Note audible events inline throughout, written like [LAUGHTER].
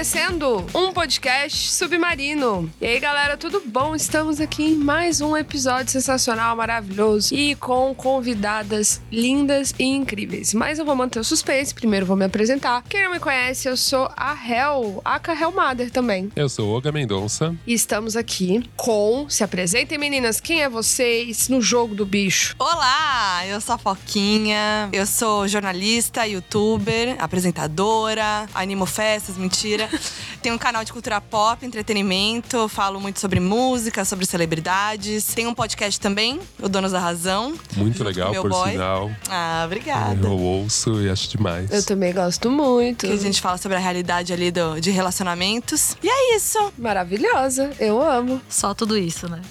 acontecendo? Um podcast submarino. E aí, galera, tudo bom? Estamos aqui em mais um episódio sensacional, maravilhoso e com convidadas lindas e incríveis. Mas eu vou manter o suspense, primeiro vou me apresentar. Quem não me conhece, eu sou a Hel, a Hel Mother também. Eu sou Olga Mendonça. E estamos aqui com. Se apresentem, meninas, quem é vocês no jogo do bicho? Olá, eu sou a Foquinha, eu sou jornalista, youtuber, apresentadora, animo festas, mentira. [LAUGHS] Tenho um canal de cultura pop, entretenimento, falo muito sobre música, sobre celebridades. Tenho um podcast também, o Donos da Razão. Muito legal, meu por boy. sinal. Ah, obrigada. Eu ouço e acho demais. Eu também gosto muito. Que a gente fala sobre a realidade ali do, de relacionamentos. E é isso. Maravilhosa, eu amo. Só tudo isso, né? [LAUGHS]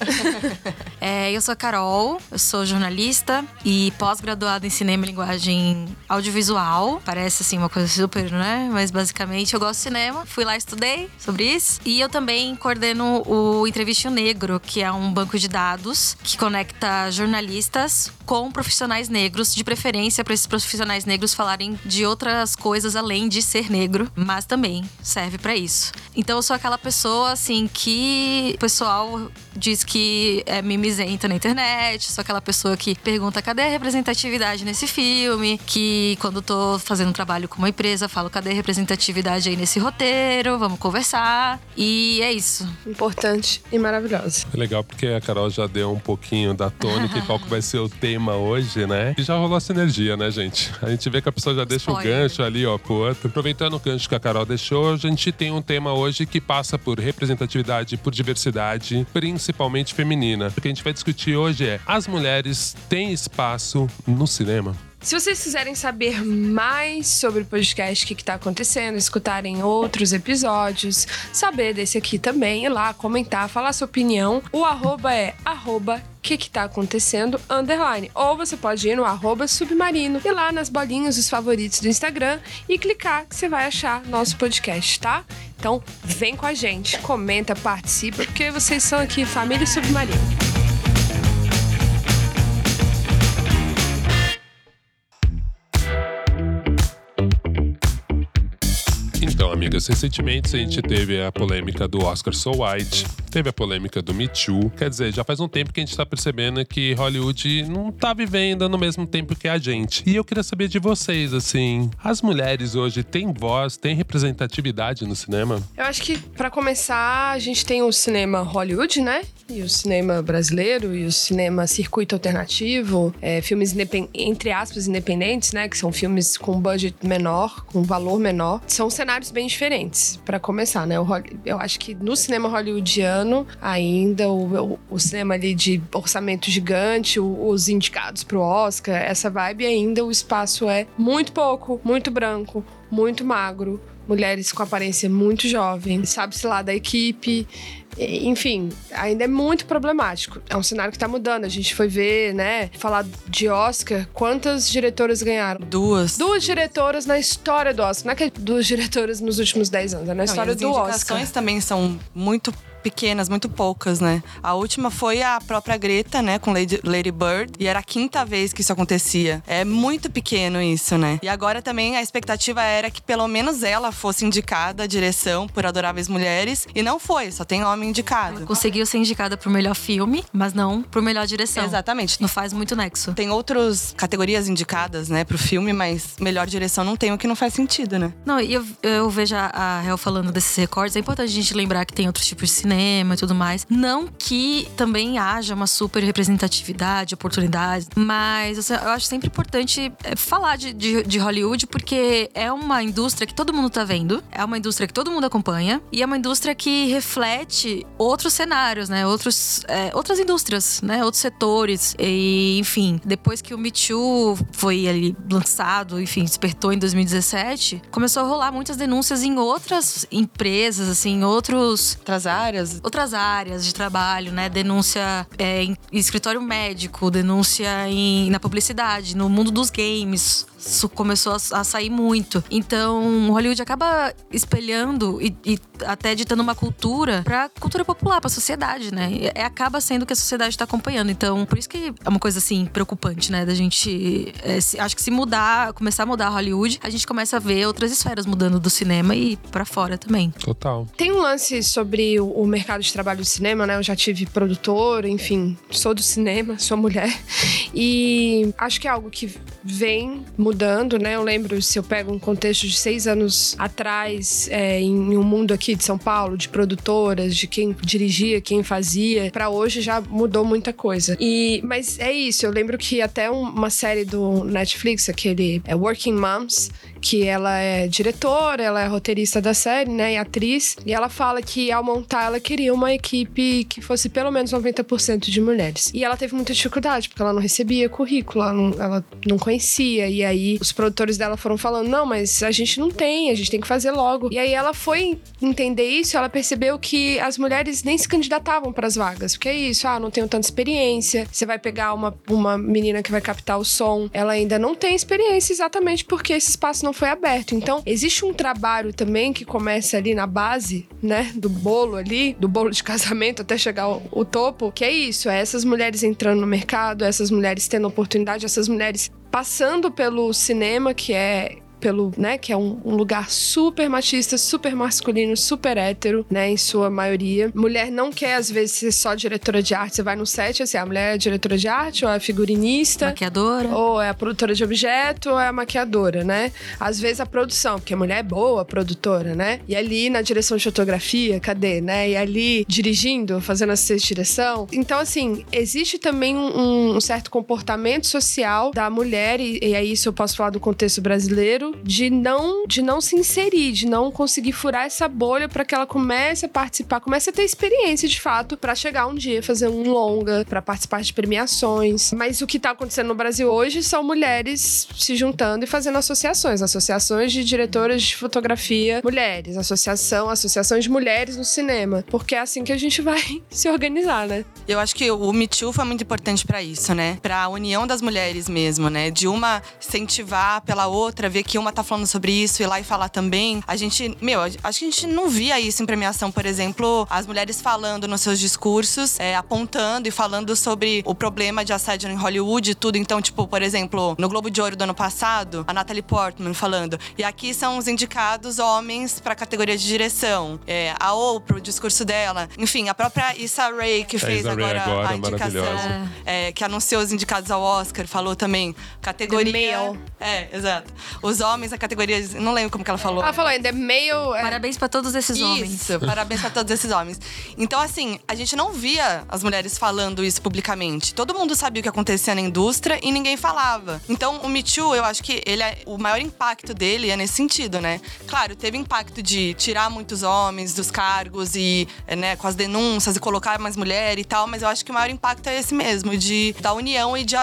É, eu sou a Carol, eu sou jornalista e pós-graduada em cinema e linguagem audiovisual. Parece assim uma coisa super, né? Mas basicamente eu gosto de cinema. Fui lá estudei sobre isso. E eu também coordeno o Entrevista o Negro, que é um banco de dados que conecta jornalistas com profissionais negros, de preferência para esses profissionais negros falarem de outras coisas além de ser negro, mas também serve para isso. Então eu sou aquela pessoa assim que o pessoal diz que é mimizenta na internet, sou aquela pessoa que pergunta cadê a representatividade nesse filme, que quando tô fazendo um trabalho com uma empresa, falo cadê a representatividade aí nesse roteiro, vamos conversar. E é isso. Importante e maravilhosa. É legal porque a Carol já deu um pouquinho da tônica e qual que vai ser o tema hoje, né? E já rolou essa energia, né, gente? A gente vê que a pessoa já deixa o Spoiler. gancho ali, ó, pro outro. Aproveitando o gancho que a Carol deixou, a gente tem um tema hoje que passa por representatividade, por diversidade, principalmente feminina. O que a gente vai discutir hoje é: as mulheres têm espaço no cinema? Se vocês quiserem saber mais sobre o podcast, o que está acontecendo, escutarem outros episódios, saber desse aqui também, ir lá, comentar, falar sua opinião, o arroba é arroba que que tá acontecendo, underline. Ou você pode ir no arroba submarino, ir lá nas bolinhas dos favoritos do Instagram e clicar que você vai achar nosso podcast, tá? Então vem com a gente, comenta, participa, porque vocês são aqui família submarino. Então, amigas, recentemente a gente teve a polêmica do Oscar So White, teve a polêmica do Me Too. Quer dizer, já faz um tempo que a gente tá percebendo que Hollywood não tá vivendo no mesmo tempo que a gente. E eu queria saber de vocês, assim, as mulheres hoje têm voz, têm representatividade no cinema? Eu acho que, pra começar, a gente tem o cinema Hollywood, né? E o cinema brasileiro e o cinema circuito alternativo, é, filmes entre aspas independentes, né? Que são filmes com budget menor, com valor menor. São cenários bem diferentes, pra começar, né? Eu acho que no cinema hollywoodiano, ainda o, o- cinema ali de orçamento gigante, os indicados pro Oscar, essa vibe ainda o espaço é muito pouco, muito branco, muito magro, mulheres com aparência muito jovem, sabe-se lá da equipe. Enfim, ainda é muito problemático. É um cenário que tá mudando. A gente foi ver, né, falar de Oscar, quantas diretoras ganharam? Duas. Duas diretoras na história do Oscar. Não é que é duas [LAUGHS] diretoras nos últimos 10 anos, é na Não, e história as do indicações Oscar. também são muito pequenas, muito poucas, né? A última foi a própria Greta, né, com Lady, Lady Bird, e era a quinta vez que isso acontecia. É muito pequeno isso, né? E agora também a expectativa era que pelo menos ela fosse indicada a direção por Adoráveis Mulheres, e não foi, só tem homem indicado. Conseguiu ser indicada pro melhor filme, mas não pro melhor direção. Exatamente. Não faz muito nexo. Tem outras categorias indicadas, né, pro filme, mas melhor direção não tem, o que não faz sentido, né? Não, e eu, eu vejo a Hel falando desses recordes. É importante a gente lembrar que tem outros tipos de cinema e tudo mais. Não que também haja uma super representatividade, oportunidade, mas eu acho sempre importante é, falar de, de, de Hollywood porque é uma indústria que todo mundo tá vendo, é uma indústria que todo mundo acompanha e é uma indústria que reflete outros cenários, né? Outros, é, outras indústrias, né? Outros setores. E, enfim, depois que o Me Too foi ali lançado, enfim, despertou em 2017, começou a rolar muitas denúncias em outras empresas, assim, em outros Outras áreas, outras áreas de trabalho, né? Denúncia é, em escritório médico, denúncia em, na publicidade, no mundo dos games. Isso começou a, a sair muito. Então, Hollywood acaba espelhando e, e até ditando uma cultura pra cultura popular, pra sociedade, né? E, é, acaba sendo que a sociedade tá acompanhando. Então, por isso que é uma coisa assim preocupante, né? Da gente. É, se, acho que se mudar, começar a mudar Hollywood, a gente começa a ver outras esferas mudando do cinema e para fora também. Total. Tem um lance sobre o, o mercado de trabalho do cinema, né? Eu já tive produtor, enfim, sou do cinema, sou mulher. E acho que é algo que vem mudando, né? Eu lembro, se eu pego um contexto de seis anos atrás, é, em um mundo aqui de São Paulo, de produtoras, de quem dirigia, quem fazia, para hoje já mudou muita coisa. E, mas é isso, eu lembro que até uma série do Netflix, aquele é Working Moms, que ela é diretora, ela é roteirista da série, né, e atriz, e ela fala que ao montar ela queria uma equipe que fosse pelo menos 90% de mulheres. E ela teve muita dificuldade, porque ela não recebia currículo, ela não, ela não conhecia, e aí os produtores dela foram falando: "Não, mas a gente não tem, a gente tem que fazer logo". E aí ela foi entender isso, ela percebeu que as mulheres nem se candidatavam para as vagas, porque é isso, ah, não tenho tanta experiência. Você vai pegar uma, uma menina que vai captar o som, ela ainda não tem experiência exatamente porque esse espaço não não foi aberto. Então, existe um trabalho também que começa ali na base, né, do bolo ali, do bolo de [LAUGHS] casamento até chegar ao, ao topo, que é isso, é essas mulheres entrando no mercado, essas mulheres tendo oportunidade, essas mulheres passando pelo cinema, que é pelo, né, que é um, um, lugar super machista, super masculino, super hétero, né, em sua maioria. Mulher não quer, às vezes, ser só diretora de arte. Você vai no set, assim, a mulher é diretora de arte, ou é figurinista. Maquiadora. Ou é a produtora de objeto, ou é a maquiadora, né? Às vezes a produção, porque a mulher é boa, produtora, né? E ali na direção de fotografia, cadê, né? E ali dirigindo, fazendo assistência de direção. Então, assim, existe também um, um certo comportamento social da mulher, e, e aí isso eu posso falar do contexto brasileiro, de não de não se inserir, de não conseguir furar essa bolha para que ela comece a participar, comece a ter experiência de fato para chegar um dia fazer um longa, para participar de premiações. Mas o que tá acontecendo no Brasil hoje são mulheres se juntando e fazendo associações, associações de diretoras de fotografia mulheres, associação, associações de mulheres no cinema, porque é assim que a gente vai [LAUGHS] se organizar, né? Eu acho que o Me Too foi muito importante para isso, né? Para a união das mulheres mesmo, né? De uma incentivar pela outra, ver que uma tá falando sobre isso, ir lá e falar também. A gente, meu, acho que a gente não via isso em premiação, por exemplo, as mulheres falando nos seus discursos, é, apontando e falando sobre o problema de assédio em Hollywood e tudo. Então, tipo, por exemplo, no Globo de Ouro do ano passado, a Natalie Portman falando. E aqui são os indicados homens pra categoria de direção. É, a Oprah, o discurso dela. Enfim, a própria Issa Rae, que fez agora, agora, a indicação. É, que anunciou os indicados ao Oscar, falou também. Categoria. É, exato. Os homens, a categoria. Não lembro como que ela falou. Ela falou ainda, meio. É... Parabéns pra todos esses isso, homens. Isso, [LAUGHS] parabéns pra todos esses homens. Então, assim, a gente não via as mulheres falando isso publicamente. Todo mundo sabia o que acontecia na indústria e ninguém falava. Então, o Me Too, eu acho que ele é, o maior impacto dele é nesse sentido, né? Claro, teve impacto de tirar muitos homens dos cargos e, né, com as denúncias e colocar mais mulher e tal, mas eu acho que o maior impacto é esse mesmo, de da união e de,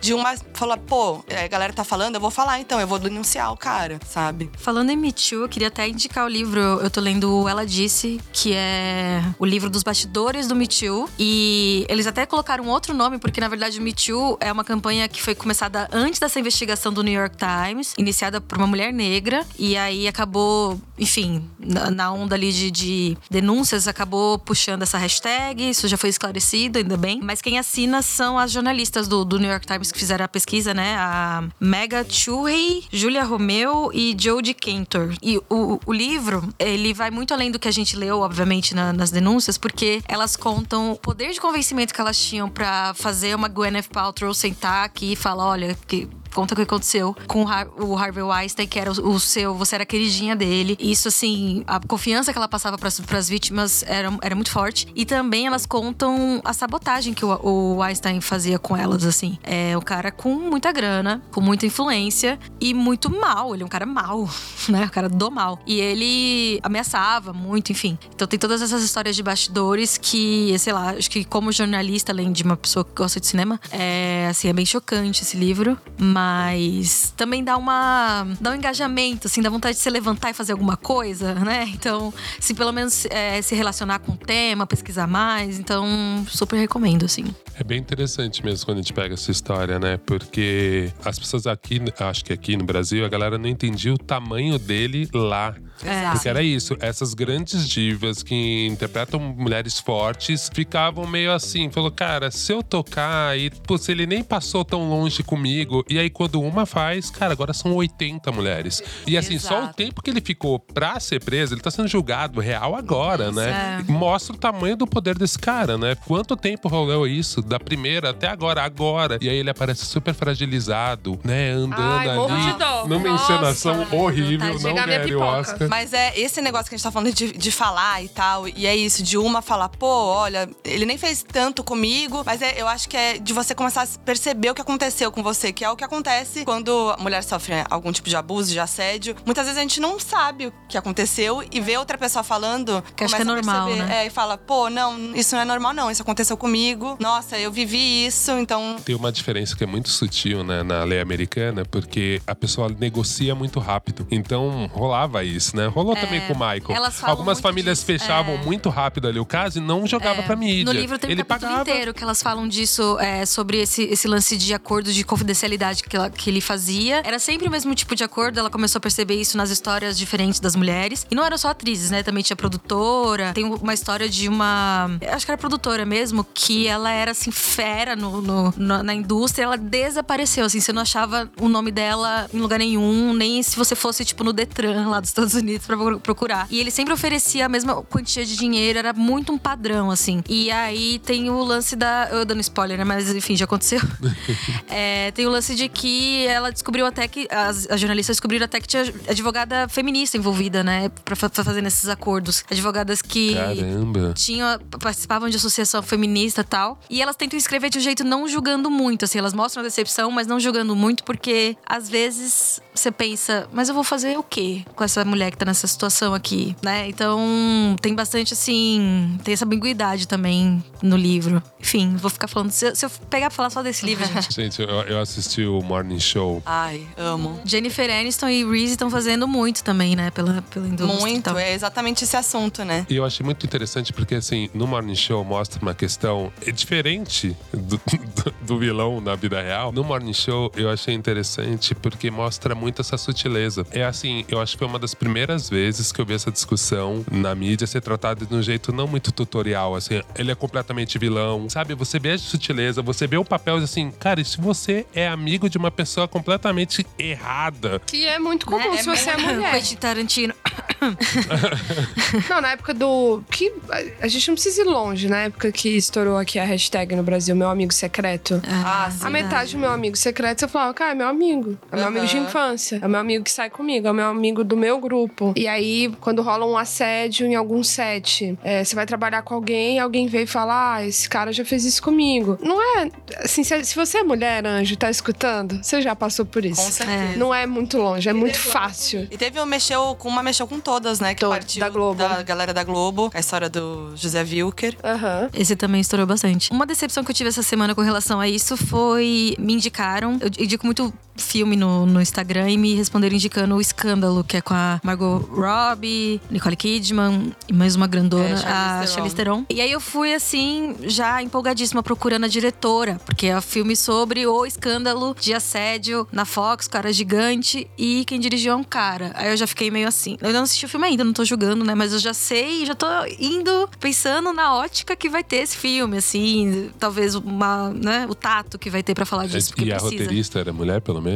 de uma falar, pô, a galera tá falando, eu vou falar então, eu vou denunciar o cara, sabe? Falando em Me Too, eu queria até indicar o livro. Eu tô lendo Ela Disse, que é o livro dos bastidores do Me Too. E eles até colocaram outro nome, porque na verdade o Me Too é uma campanha que foi começada antes dessa investigação do New York Times, iniciada por uma mulher negra. E aí acabou, enfim, na, onda ali de, de denúncias, acabou puxando essa hashtag. Isso já foi esclarecido, ainda bem. Mas quem assina são as jornalistas do, do New York Times que fizeram a pesquisa, né? A Mega Chuhey, Julia Romeu e Jodie Cantor. E o, o livro, ele vai muito além do que a gente leu, obviamente, na, nas denúncias, porque elas contam o poder de convencimento que elas tinham para fazer uma Gwyneth Paltrow sentar aqui e falar: olha, que conta o que aconteceu com o Harvey Weinstein, que era o seu, você era queridinha dele. Isso, assim, a confiança que ela passava para as vítimas era, era muito forte. E também elas contam a sabotagem que o, o Weinstein fazia com elas, assim. É o cara com muita grana, com muita influência e muito mal. Ele é um cara mal, [LAUGHS] né? O cara do mal. E ele ameaçava muito, enfim. Então tem todas essas histórias de bastidores que, sei lá, acho que como jornalista, além de uma pessoa que gosta de cinema, é assim, é bem chocante esse livro. Mas mas também dá uma dá um engajamento, assim, dá vontade de se levantar e fazer alguma coisa, né? Então, se pelo menos é, se relacionar com o tema, pesquisar mais, então super recomendo, assim. É bem interessante mesmo quando a gente pega essa história, né? Porque as pessoas aqui, acho que aqui no Brasil, a galera não entendia o tamanho dele lá Porque era isso, essas grandes divas que interpretam mulheres fortes ficavam meio assim, falou, cara, se eu tocar e pô, se ele nem passou tão longe comigo, e aí quando uma faz, cara, agora são 80 mulheres. E assim, só o Exato. tempo que ele ficou pra ser preso, ele tá sendo julgado real agora, né? Mostra o tamanho do poder desse cara, né? Quanto tempo rolou isso, da primeira até agora, agora. E aí ele aparece super fragilizado, né? Andando Ai, ali numa Nossa, encenação horrível, não ganharia o. Oscar. Mas é esse negócio que a gente tá falando de, de falar e tal. E é isso, de uma falar, pô, olha, ele nem fez tanto comigo. Mas é, eu acho que é de você começar a perceber o que aconteceu com você, que é o que acontece quando a mulher sofre né, algum tipo de abuso, de assédio. Muitas vezes a gente não sabe o que aconteceu e vê outra pessoa falando. Que acho que é começa a normal, perceber. né? É, e fala, pô, não, isso não é normal, não. Isso aconteceu comigo. Nossa, eu vivi isso, então. Tem uma diferença que é muito sutil né, na lei americana, porque a pessoa negocia muito rápido. Então rolava isso, né? Rolou também com o Michael. É, Algumas famílias disso, fechavam é. muito rápido ali o caso e não jogava É, pra mídia. No livro tem um Ele capítulo pagava. inteiro que elas falam disso, é, sobre esse, esse lance de acordo de confidencialidade que, ela- que ele fazia. Era sempre o mesmo tipo de acordo, ela começou a perceber isso nas histórias diferentes das mulheres. E não eram só atrizes, né? Também tinha produtora. Tem uma história de uma. Acho que era produtora mesmo, que ela era assim, fera no, no- na- na indústria. Ela desapareceu, assim, você não achava o nome dela em lugar nenhum, nem se você fosse, tipo, no Detran lá dos Estados Unidos pra pro- procurar. E ele sempre oferecia a mesma quantia de dinheiro, era muito um padrão, assim. E aí tem o lance da. Eu dando spoiler, né? Mas enfim, já aconteceu. [LAUGHS] É, tem o lance de que ela descobriu até que. As, as jornalistas descobriram até que tinha advogada feminista envolvida, né? Pra, pra fazer nesses acordos. Advogadas que Caramba. tinham, participavam de associação feminista e tal. E elas tentam escrever de um jeito não julgando muito, assim. Elas mostram a decepção, mas não julgando muito, porque às vezes você pensa, mas eu vou fazer o quê com essa mulher que tá nessa situação aqui, né? Então tem bastante, assim. Tem essa ambiguidade também no livro. Enfim, vou ficar falando. Se, eu- se eu pegar pra falar só desse livro, gente. [LAUGHS] Gente, eu, eu assisti o Morning Show. Ai, amo. Jennifer Aniston e Reese estão fazendo muito também, né? Pela, pela indústria. Muito, é exatamente esse assunto, né? E eu achei muito interessante porque, assim, no Morning Show mostra uma questão é diferente do, do- do vilão na vida real. No Morning Show eu achei interessante porque mostra muito essa sutileza. É assim, eu acho que foi uma das primeiras vezes que eu vi essa discussão na mídia ser tratada de um jeito não muito tutorial, assim. Ele é completamente vilão, sabe? Você vê a sutileza, você vê o papel assim, cara, e se você é amigo de uma pessoa completamente errada, Que é muito comum É, se você é muito- mulher. Quentin Tarantino. [LAUGHS] Não, na época do. Que, a gente não precisa ir longe, na época que estourou aqui a hashtag no Brasil, meu amigo secreto. Ah, sim. A metade do meu amigo secreto, você falava, cara, é meu amigo. É meu amigo de infância. É meu amigo que sai comigo. É meu amigo do meu grupo. E aí, quando rola um assédio em algum set, é, você vai trabalhar com alguém, alguém veio e fala, ah, esse cara já fez isso comigo. Não é. Assim, se, se você é mulher, anjo, tá escutando, você já passou por isso. Com certeza. Não é muito longe, é muito fácil. E teve o Mexeu com uma Mexeu com todas, né? Que To- partiu da Globo. Da galera da Globo. A história do José Wilker. Aham. Esse também estourou bastante. Uma decepção que eu tive essa semana com relação a isso foi. Me indicaram. Eu indico muito filme no, no Instagram e me responderam indicando o Escândalo, que é com a Margot Robbie, Nicole Kidman e mais uma grandona, É, Charlize a Theron. Charlize Theron. E aí eu fui assim, já empolgadíssima, procurando a diretora, porque é um filme sobre o escândalo de assédio na Fox, cara gigante, e quem dirigiu é um cara. Aí eu já fiquei meio assim. Eu não assisti o filme ainda, não tô julgando, né? Mas eu já sei, já tô indo pensando na ótica que vai ter esse filme, assim, talvez uma, né, o tato que vai ter pra falar disso, porque e a precisa. roteirista era mulher, pelo menos?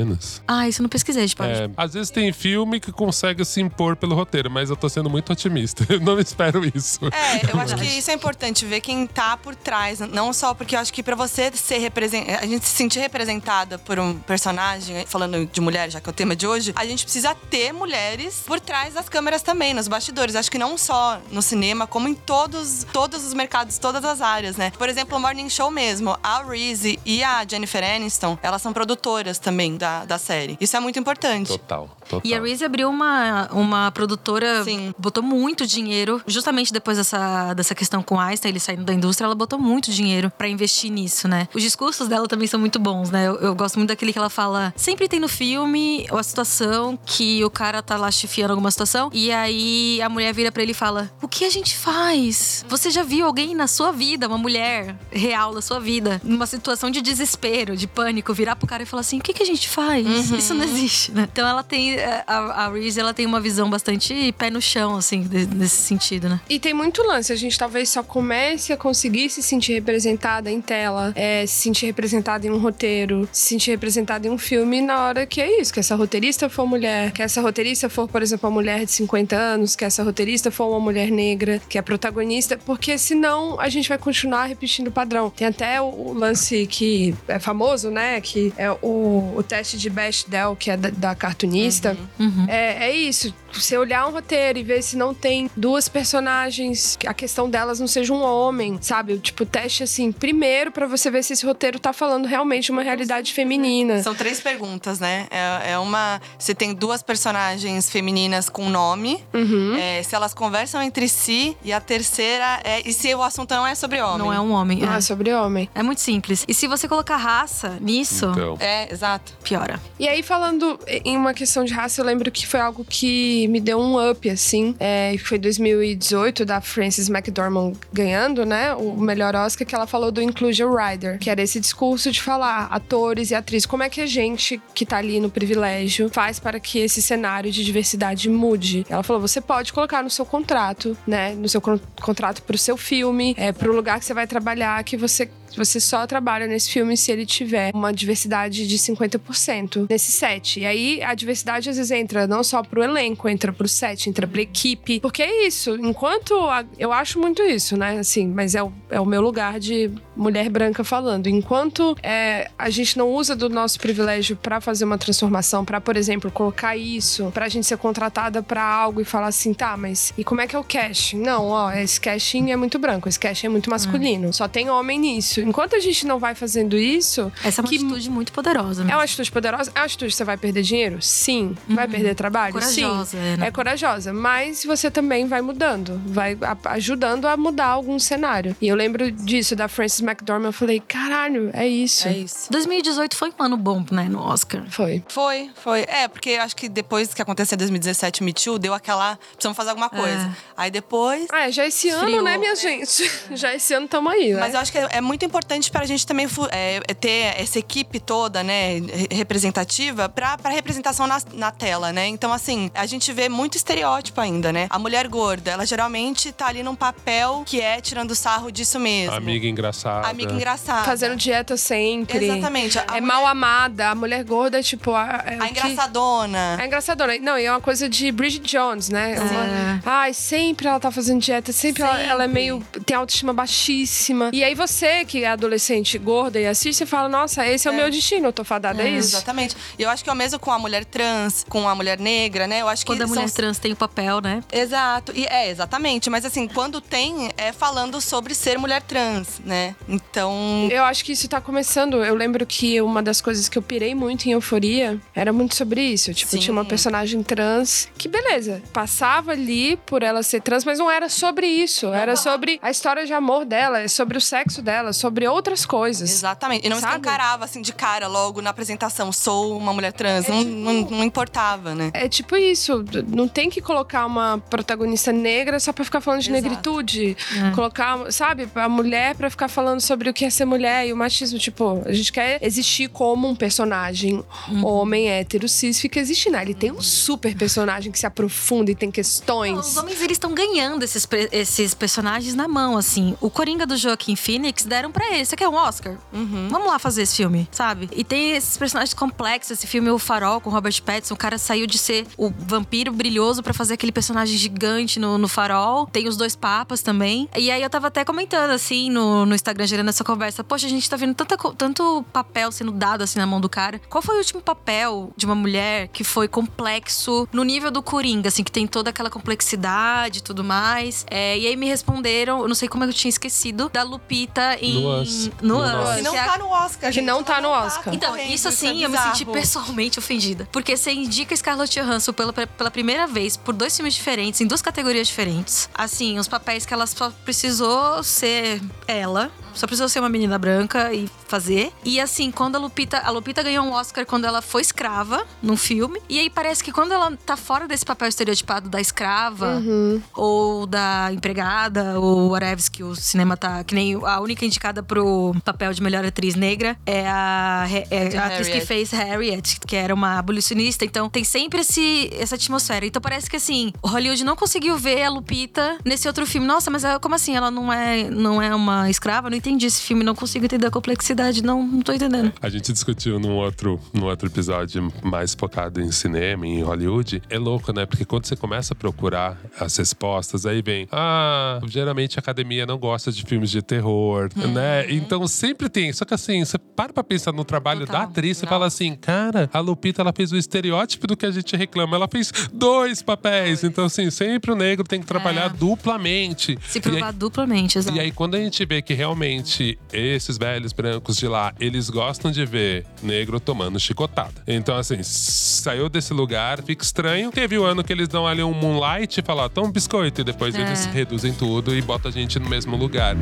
Ah, isso eu não pesquisei, tipo. É, às vezes tem filme que consegue se impor pelo roteiro, mas eu tô sendo muito otimista. [LAUGHS] Eu não espero isso. É, eu acho que isso é importante, ver quem tá por trás. Não só porque eu acho que pra você ser representada, a gente se sentir representada por um personagem, falando de mulher, já que é o tema de hoje, a gente precisa ter mulheres por trás das câmeras também, nos bastidores. Acho que não só no cinema, como em todos, todos os mercados, todas as áreas, né? Por exemplo, o Morning Show mesmo, a Reese e a Jennifer Aniston, elas são produtoras também da, da série. Isso é muito importante. Total, total. E a Reese abriu uma, uma produtora, Sim. botou muito dinheiro, justamente depois dessa, dessa questão com Einstein, ele saindo da indústria, ela botou muito dinheiro pra investir nisso, né? Os discursos dela também são muito bons, né? Eu, eu gosto muito daquele que ela fala. Sempre tem no filme a situação que o cara tá lá chefiando alguma situação, e aí a mulher vira pra ele e fala: O que a gente faz? Você já viu alguém na sua vida, uma mulher real na sua vida, numa situação de desespero, de pânico, virar pro cara e falar assim: O que, que a gente gente faz. Isso não existe, né? Então ela tem. é, A, a Reese, ela tem uma visão bastante pé no chão, assim, de- nesse sentido, né? E tem muito lance. A gente talvez só comece a conseguir se sentir representada em tela, é, se sentir representada em um roteiro, se sentir representada em um filme na hora que é isso, que essa roteirista for mulher, que essa roteirista for, por exemplo, uma mulher de 50 anos, que essa roteirista for uma mulher negra, que é protagonista, porque senão a gente vai continuar repetindo o padrão. Tem até o, o lance que é famoso, né? Que é o, o teste de Bechdel, que é da, da cartunista. É, é isso. Você olhar um roteiro e ver se não tem duas personagens, que a questão delas não seja um homem, sabe? Tipo, teste assim, primeiro pra você ver se esse roteiro tá falando realmente uma realidade feminina. São três perguntas, né? É, é uma. Você tem duas personagens femininas com nome. Uhum. é, se elas conversam entre si. E a terceira é. E se o assunto não é sobre homem? Não é um homem. Não é. é sobre homem. É muito simples. E se você colocar raça nisso, Então. É, exato. piora. E aí, falando em uma questão de raça, eu lembro que foi algo que me deu um up, assim. É, foi 2018, da Frances McDormand ganhando, né? O melhor Oscar, que ela falou do Inclusion Rider, que era esse discurso de falar atores e atrizes, como é que a gente que tá ali no privilégio faz para que esse cenário de diversidade mude. Ela falou: você pode colocar no seu contrato, né? No seu con- contrato pro seu filme, é, pro lugar que você vai trabalhar, que você você só trabalha nesse filme se ele tiver uma diversidade de 50% nesse set. E aí a diversidade às vezes entra não só pro elenco, entra pro set, entra pra equipe. Porque é isso. Enquanto. a- eu acho muito isso, né? Assim, mas é o, é o meu lugar de mulher branca falando. Enquanto é, a gente não usa do nosso privilégio pra fazer uma transformação, pra, por exemplo, colocar isso, pra gente ser contratada pra algo e falar assim, tá, mas e como é que é o casting? Não, ó, esse casting é muito branco, esse casting é muito masculino. Só tem homem nisso. Enquanto a gente não vai fazendo isso, Essa é uma Que- atitude muito poderosa. é mesmo. uma atitude poderosa? É uma atitude que você vai perder dinheiro? Sim. Vai perder trabalho? Corajosa, Sim. é, né? É corajosa. Mas você também vai mudando. Vai a- ajudando a mudar algum cenário. E eu lembro disso, da Frances McDormand. Eu falei, caralho, é isso. É isso. 2018 foi um ano bom, né, no Oscar. Foi. Foi, foi. É, porque acho que depois que aconteceu em 2017 Me Too, deu aquela. Precisamos fazer alguma coisa. Aí depois. Ah, é já esse ano, né, minha gente? [LAUGHS] Já esse ano tamo aí, né? Mas eu acho que é é muito importante para a gente também é, é ter essa equipe toda, né, re- representativa, para representação na, na tela, né? Então, assim, a gente vê muito estereótipo ainda, né? A mulher gorda, ela geralmente tá ali num papel que é tirando sarro disso mesmo. Amiga engraçada. Amiga engraçada. Fazendo dieta sempre. Exatamente. A é mulher- mal amada. A mulher gorda é tipo. A, é A que- engraçadona. É engraçadona. Não, e é uma coisa de Bridget Jones, né? Uma- Ai, sempre ela tá fazendo dieta, sempre, Ela, ela é Sempre. meio. tem autoestima baixíssima. E aí você, que é adolescente gorda e assiste, você fala: nossa, esse é, o meu destino, eu tô fadada, é, isso. Exatamente. E eu acho que é o mesmo com a mulher trans, com a mulher negra, né? Eu acho Quando que a mulher são trans tem o papel, né? Exato, e é exatamente, mas assim, quando tem, é falando sobre ser mulher trans, né? Então, Eu acho que isso tá começando. Eu lembro que uma das coisas que eu pirei muito em Euforia era muito sobre isso. Tipo, Sim. tinha uma personagem trans que, beleza, passava ali por ela ser trans, mas não era sobre isso. Era sobre a história de amor dela, é sobre o sexo dela, sobre outras coisas. exatamente. E não Sabe? escancarava assim de cara logo na apresentação, sou uma mulher trans, não, não, não importava, né? É tipo isso, não tem que colocar uma protagonista negra só pra ficar falando de Exato. negritude. Colocar, sabe, a mulher pra ficar falando sobre o que é ser mulher e o machismo. Tipo, a gente quer existir como um personagem homem hétero cis fica existindo. Ah, Ele tem um super personagem que se aprofunda e tem Não, questões. os homens, eles estão ganhando esses, esses personagens na mão, assim. O Coringa do Joaquim Phoenix deram pra ele. Você quer um Oscar? Vamos lá fazer esse filme, sabe? E tem esses personagens complexos. Esse filme, O Farol, com Robert Pattinson. O cara saiu de ser o vampiro brilhoso pra fazer aquele personagem gigante no, no Farol. Tem os dois papas também. E aí eu tava até comentando, assim, no, no Instagram, gerando essa conversa. Poxa, a gente tá vendo tanta, tanto papel sendo dado, assim, na mão do cara. Qual foi o último papel de uma mulher que foi complexo no nível do Coringa, assim, que tem toda aquela complexidade e tudo mais? É, e aí me responderam, eu não sei como eu tinha esquecido, da Lupita em. No Us. No No Us. Us. E não que é tá no Oscar, Que gente. não tá no Ela Oscar. então, isso assim, é eu me senti pessoalmente ofendida. Porque você indica Scarlett Johansson pela, pela primeira vez por dois filmes diferentes, em duas categorias diferentes. Assim, os papéis que ela só precisou ser ela. Só precisou ser uma menina branca e fazer. E assim, quando a Lupita. A Lupita ganhou um Oscar quando ela foi escrava num filme. E aí parece que quando ela tá fora desse papel estereotipado da escrava ou da empregada ou whatever que o cinema tá. Que nem a única indicada pro papel de melhor atriz negra é a, é a atriz que fez Harriet, que era uma abolicionista. Então tem sempre esse, essa atmosfera. Então parece que assim, Hollywood não conseguiu ver a Lupita nesse outro filme. Nossa, mas ela- como assim? Ela não é, não é uma escrava? Não entendi esse filme, não consigo entender a complexidade. Não, não tô entendendo. A gente discutiu num outro, num outro episódio mais focado em cinema, em Hollywood. É louco, né? Porque quando você começa a procurar as respostas, aí vem: Ah, geralmente a academia não gosta de filmes de terror, né? Então sempre tem. Só que assim, você para pra pensar no trabalho Total. da atriz, você fala assim: Cara, a Lupita ela fez o estereótipo do que a gente reclama. Ela fez dois papéis. Então, assim, sempre o negro tem que trabalhar É. duplamente. Se E aí- provar duplamente, exato. e aí, quando a gente vê que realmente esses velhos brancos de lá, eles gostam de ver negro tomando chicotada. Então, assim, saiu desse lugar, fica estranho. Teve o ano que eles dão ali um moonlight e falam, toma um biscoito. E depois É. eles reduzem tudo e botam a gente no mesmo lugar.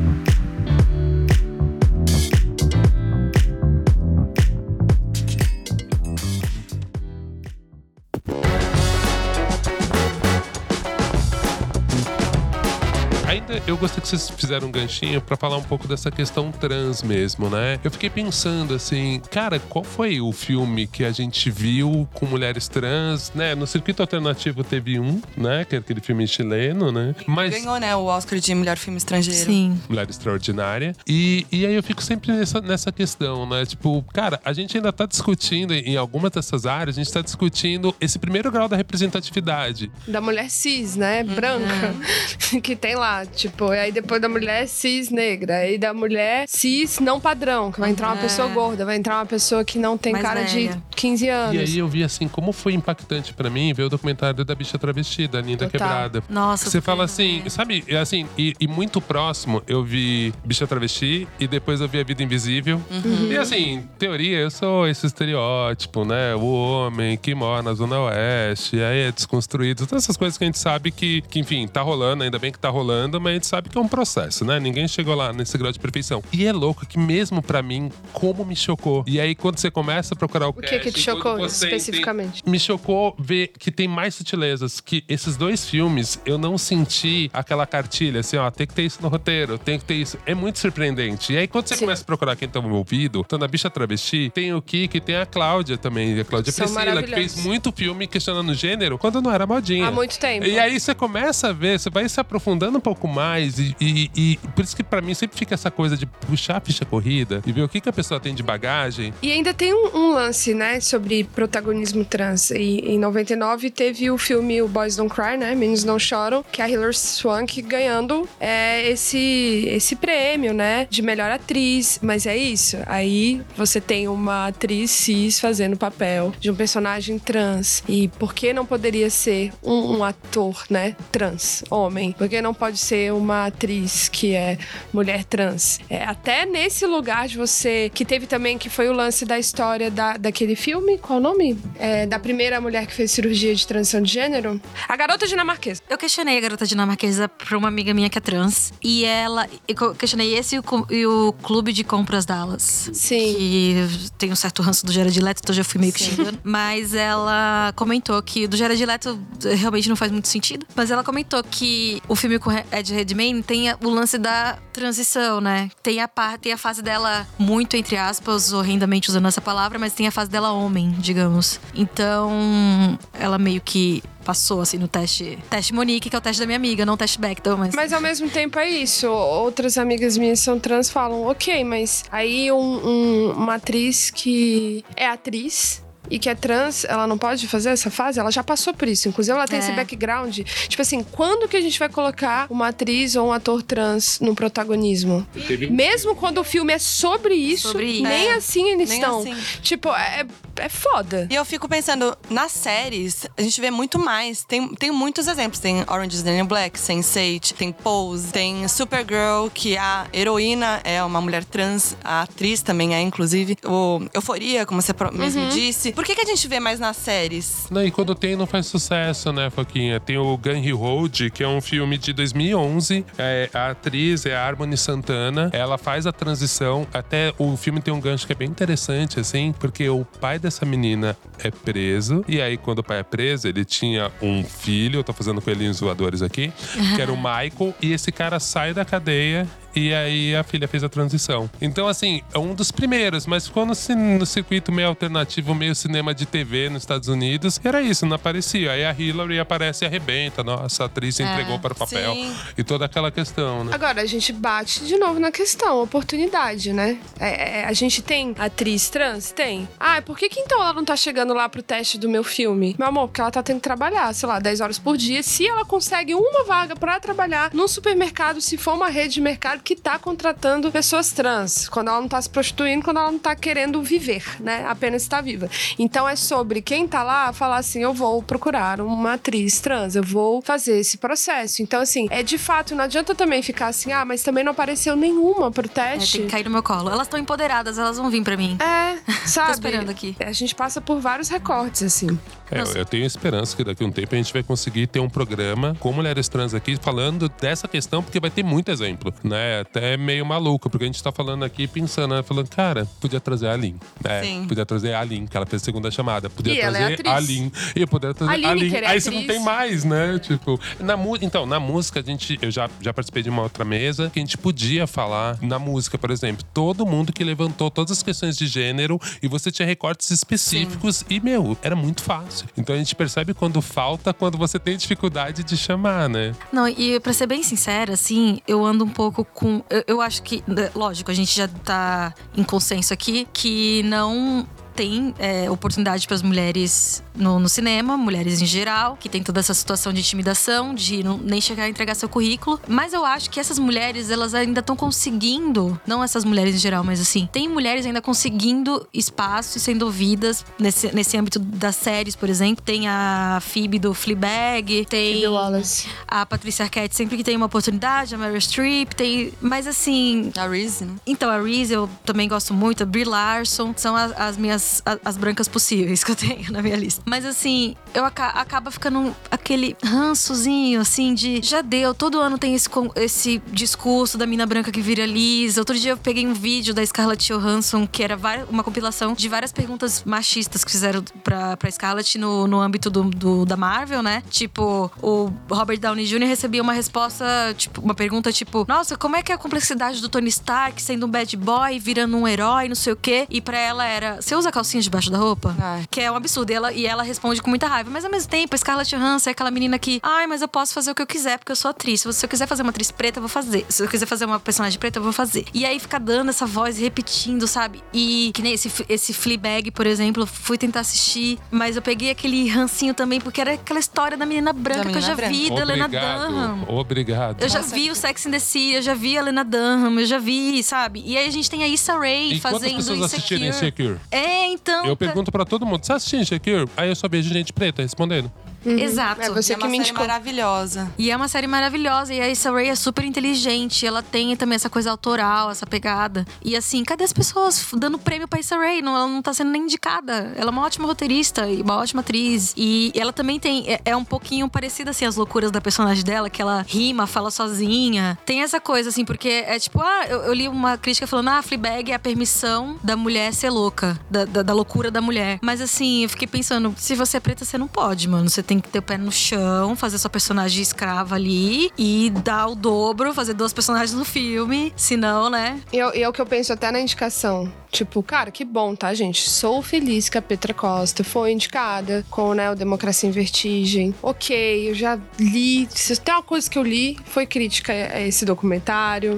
Ainda eu gostei que vocês fizeram um ganchinho pra falar um pouco dessa questão trans mesmo, né? Eu fiquei pensando assim, cara, qual foi o filme que a gente viu com mulheres trans, né? No circuito alternativo teve um, né? Que é aquele filme chileno, né? Mas Ganhou, né, o Oscar de melhor filme estrangeiro. Sim. Mulher Extraordinária. E, e aí eu fico sempre nessa, nessa questão, né? Tipo, cara, a gente ainda tá discutindo em algumas dessas áreas, a gente tá discutindo esse primeiro grau da representatividade. Da mulher cis, né? Branca. [LAUGHS] que tem lá, tipo, e aí depois da mulher cis negra. Aí da mulher cis não padrão, que vai entrar uma É. pessoa gorda, vai entrar uma pessoa que não tem Mais cara velha. de 15 anos. E aí eu vi assim, como foi impactante pra mim ver o documentário da bicha travesti, da Linda Total. Quebrada. Nossa, Você fala assim, sabe, é assim, e, e muito próximo eu vi Bicha Travesti e depois eu vi A Vida Invisível. E assim, teoria, eu sou esse estereótipo, né? O homem que mora na Zona Oeste, aí é desconstruído. Todas essas coisas que a gente sabe que, que, enfim, tá rolando, ainda bem que tá rolando, mas a gente sabe que é um processo, né? Ninguém chegou lá nesse grau de perfeição. E é louco que mesmo pra mim, como me chocou. E aí, quando você começa a procurar o O que que te chocou especificamente? me chocou ver que tem mais sutilezas. Que esses dois filmes, eu não senti aquela cartilha, assim, ó, tem que ter isso no roteiro, tem que ter isso. É muito surpreendente. E aí, quando você Sim. começa a procurar quem tá envolvido, então na Bicha Travesti, tem o Kiki, tem a Cláudia também, a Cláudia São Priscila, que fez muito filme questionando o gênero quando não era modinha. Há muito tempo. E aí você começa a ver, você vai se aprofundando um pouco mais e, e- e por isso que pra mim sempre fica essa coisa de puxar a ficha corrida e ver o que, que a pessoa tem de bagagem. E ainda tem um, um lance, né, sobre protagonismo trans. E em 99 teve o filme O Boys Don't Cry, né, Meninos Não Choram, que é a Hilary Swank ganhando é, esse, esse prêmio, né, de melhor atriz. Mas é isso, aí você tem uma atriz cis fazendo o papel de um personagem trans. E por que não poderia ser um, um ator, né, trans, homem? Por que não pode ser uma atriz que é mulher trans? É, até nesse lugar de você, que teve também, que foi o lance da história da, daquele filme, qual o nome? É, da primeira mulher que fez cirurgia de transição de gênero? A garota dinamarquesa. Eu questionei a garota dinamarquesa pra uma amiga minha que é trans. E ela. Eu questionei esse e o, e o Clube de Compras Dallas. Sim. Que tem um certo ranço do Jared Leto, então já fui meio que xingando. Mas ela comentou que do Jared Leto realmente não faz muito sentido. Mas ela comentou que o filme com Ed Redmayne tem o lance da transição, né? Tem a, tem a fase dela muito, entre aspas, horrendamente usando essa palavra, mas tem a fase dela homem, digamos. Então, ela meio que passou, assim, no teste. Teste Monique, que é o teste da minha amiga, não o teste Bechdel, mas. Mas ao mesmo tempo é isso. Outras amigas minhas são trans falam, ok, mas aí um- um- uma atriz que é atriz. E que é trans, ela não pode fazer essa fase? Ela já passou por isso. Inclusive, ela tem É. esse background. Tipo assim, quando que a gente vai colocar uma atriz ou um ator trans no protagonismo? Mesmo quando o filme é sobre isso, Sobre isso. nem É. assim eles Nem estão. assim. Tipo, é, é foda. E eu fico pensando, nas séries, a gente vê muito mais. Tem, tem muitos exemplos. Tem Orange is the New Black, Sense8, tem Pose, tem Supergirl, que a heroína é uma mulher trans, a atriz também é, inclusive. O Euforia, como você mesmo disse. Por que, que a gente vê mais nas séries? Não, e quando tem, não faz sucesso, né, Foquinha? Tem o Gun Road, que é um filme de 2011. É, a atriz é a Harmony Santana. Ela faz a transição. Até o filme tem um gancho que é bem interessante, assim, porque o pai dessa menina é preso. E aí, quando o pai é preso, ele tinha um filho. Eu tô fazendo coelhinhos voadores aqui, que era o [LAUGHS] Michael. E esse cara sai da cadeia e aí a filha fez a transição. Então, assim, é um dos primeiros, mas ficou no, no circuito meio alternativo, meio cinema de TV nos Estados Unidos. Era isso, não aparecia. Aí a Hillary aparece e arrebenta. Nossa, a atriz se entregou para o papel. sim. E toda aquela questão, né? Agora, a gente bate de novo na questão, oportunidade, né? É, é, a gente tem atriz trans? Tem. Ah, por que, que então ela não tá chegando lá pro teste do meu filme? Meu amor, porque ela tá tendo que trabalhar, sei lá, 10 horas por dia. Se ela consegue uma vaga pra trabalhar num supermercado, se for uma rede de mercado que tá contratando pessoas trans, quando ela não tá se prostituindo, quando ela não tá querendo viver, né? Apenas estar viva. Então é sobre quem tá lá falar assim: eu vou procurar uma atriz trans, eu vou fazer esse processo. Então, assim, é de fato, não adianta também ficar assim, ah, mas também não apareceu nenhuma pro É, teste. tem que cair no meu colo. Elas estão empoderadas, elas vão vir pra mim. É, [LAUGHS] sabe? esperando aqui. A gente passa por vários recortes, assim. É, eu- eu tenho esperança que daqui a um tempo a gente vai conseguir ter um programa com mulheres trans aqui falando dessa questão, porque vai ter muito exemplo, né? Até meio maluco, porque a gente tá falando aqui pensando, né? Falando, cara, podia trazer a Aline, né? Sim. Podia trazer a Aline, que ela fez a segunda chamada. Podia E ela é trazer atriz. a Aline. E eu poderia trazer A a Aline. É Aí você não tem mais, né? Tipo, na então, na música, a gente, eu já, já participei de uma outra mesa que a gente podia falar na música, por exemplo, todo mundo que levantou todas as questões de gênero e você tinha recortes específicos e, meu, era muito fácil. Então a gente percebe quando falta, quando você tem dificuldade de chamar, né? Não, e pra ser bem sincera, assim, eu ando um pouco com. Eu, eu acho que, né, lógico, a gente já tá em consenso aqui que não tem é, oportunidade para as mulheres no, no cinema, mulheres em geral, que tem toda essa situação de intimidação, de não, nem chegar a entregar seu currículo. Mas eu acho que essas mulheres, elas ainda estão conseguindo, não essas mulheres em geral, mas assim, tem mulheres ainda conseguindo espaço e sendo ouvidas nesse, nesse âmbito das séries, por exemplo. Tem a Phoebe do Fleabag, tem Phoebe Wallace. a Patrícia Arquette sempre que tem uma oportunidade, a Meryl Streep, tem. Mas assim. A Reese, né? Então, a Reese eu também gosto muito, a Brie Larson, são as, as minhas. a- As, brancas possíveis [LAUGHS] que eu tenho na minha lista. Mas assim, eu aca- acaba ficando aquele rançozinho, assim, de já deu, todo ano tem esse, esse discurso da mina branca que viraliza. Outro dia eu peguei um vídeo da Scarlett Johansson, que era uma compilação de várias perguntas machistas que fizeram pra, pra Scarlett no, no âmbito do, do- da Marvel, né? Tipo, o Robert Downey Jr. recebia uma resposta, tipo, uma pergunta tipo: Nossa, como é que é a complexidade do Tony Stark sendo um bad boy, virando um herói, não sei o quê? E pra ela era: Você usa calcinha debaixo da roupa? Ai. Que é um absurdo. E ela, e ela responde com muita raiva. Mas ao mesmo tempo, a Scarlett Johansson é aquela menina que, ai, mas eu posso fazer o que eu quiser, porque eu sou atriz. Se eu quiser fazer uma atriz preta, eu vou fazer. Se eu quiser fazer uma personagem preta, eu vou fazer. E aí fica dando essa voz, repetindo, sabe? E que nem esse, esse Fleabag, por exemplo, fui tentar assistir, mas eu peguei aquele rancinho também, porque era aquela história da menina branca que eu menina já branca. vi, da Helena Dunham. Obrigado. Eu já vi o Sex and the City, eu já vi a Lena Dunham, eu já vi, sabe? E aí a gente tem a Issa Rae E quantas fazendo pessoas assistiram Insecure. Insecure? É, então. Eu tá- pergunto pra todo mundo, você assistiu Insecure? Aí eu só vejo gente preta respondendo. Exato. É você é que uma me série indicou. maravilhosa. E é uma série maravilhosa. E a Issa Rae é super inteligente. Ela tem também essa coisa autoral, essa pegada. E assim, cadê as pessoas dando prêmio pra Issa Rae? Não, ela não tá sendo nem indicada. Ela é uma ótima roteirista e uma ótima atriz. E ela também tem. É, é um pouquinho parecida, assim, as loucuras da personagem dela, que ela rima, fala sozinha. Tem essa coisa, assim, porque é tipo, ah, eu, eu li uma crítica falando, ah, Fleabag é a permissão da mulher ser louca, da, da, da loucura da mulher. Mas assim, eu fiquei pensando, se você é preta, você não pode, mano. Você tem que ter o pé no chão, fazer sua personagem escrava ali e dar o dobro, fazer duas personagens no filme. Senão, né? E eu- e é o que eu penso até na indicação. Tipo, cara, que bom, tá, gente? Sou feliz que a Petra Costa foi indicada com né, o Democracia em Vertigem. Ok, eu já li. Se tem uma coisa que eu li, foi crítica a esse documentário.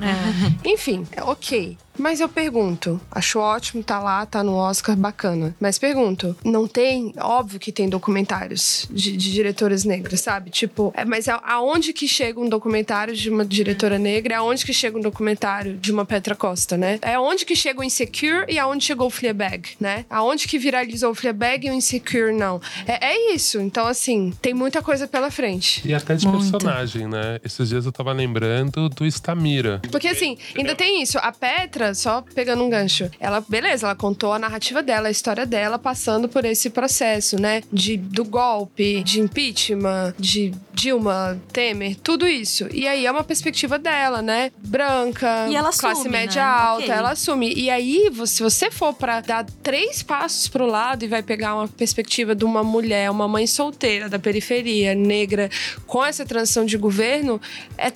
Enfim, é ok. Mas eu pergunto, acho ótimo, tá lá, tá no Oscar, bacana. Mas pergunto, não tem? Óbvio que tem documentários de, de diretoras negras, sabe? Tipo, é, mas aonde que chega um documentário de uma diretora negra? Aonde que chega um documentário de uma Petra Costa, né? É onde que chega o Insecure e aonde chegou o Fleabag, né? Aonde que viralizou o Fleabag e o Insecure não. É, é isso. Então, assim, tem muita coisa pela frente. E até de Muito. personagem, né? Esses dias eu tava lembrando do Stamira. Porque assim, ainda tem isso. A Petra, só pegando um gancho, ela, beleza, ela contou a narrativa dela, a história dela, passando por esse processo, né? De, do golpe, de impeachment, de Dilma, Temer, tudo isso. E aí é uma perspectiva dela, né? Branca, E ela classe assume, média né? alta, Ok. ela assume. E aí, se você for pra dar três passos pro lado e vai pegar uma perspectiva de uma mulher, uma mãe solteira da periferia, negra, com essa transição de governo, é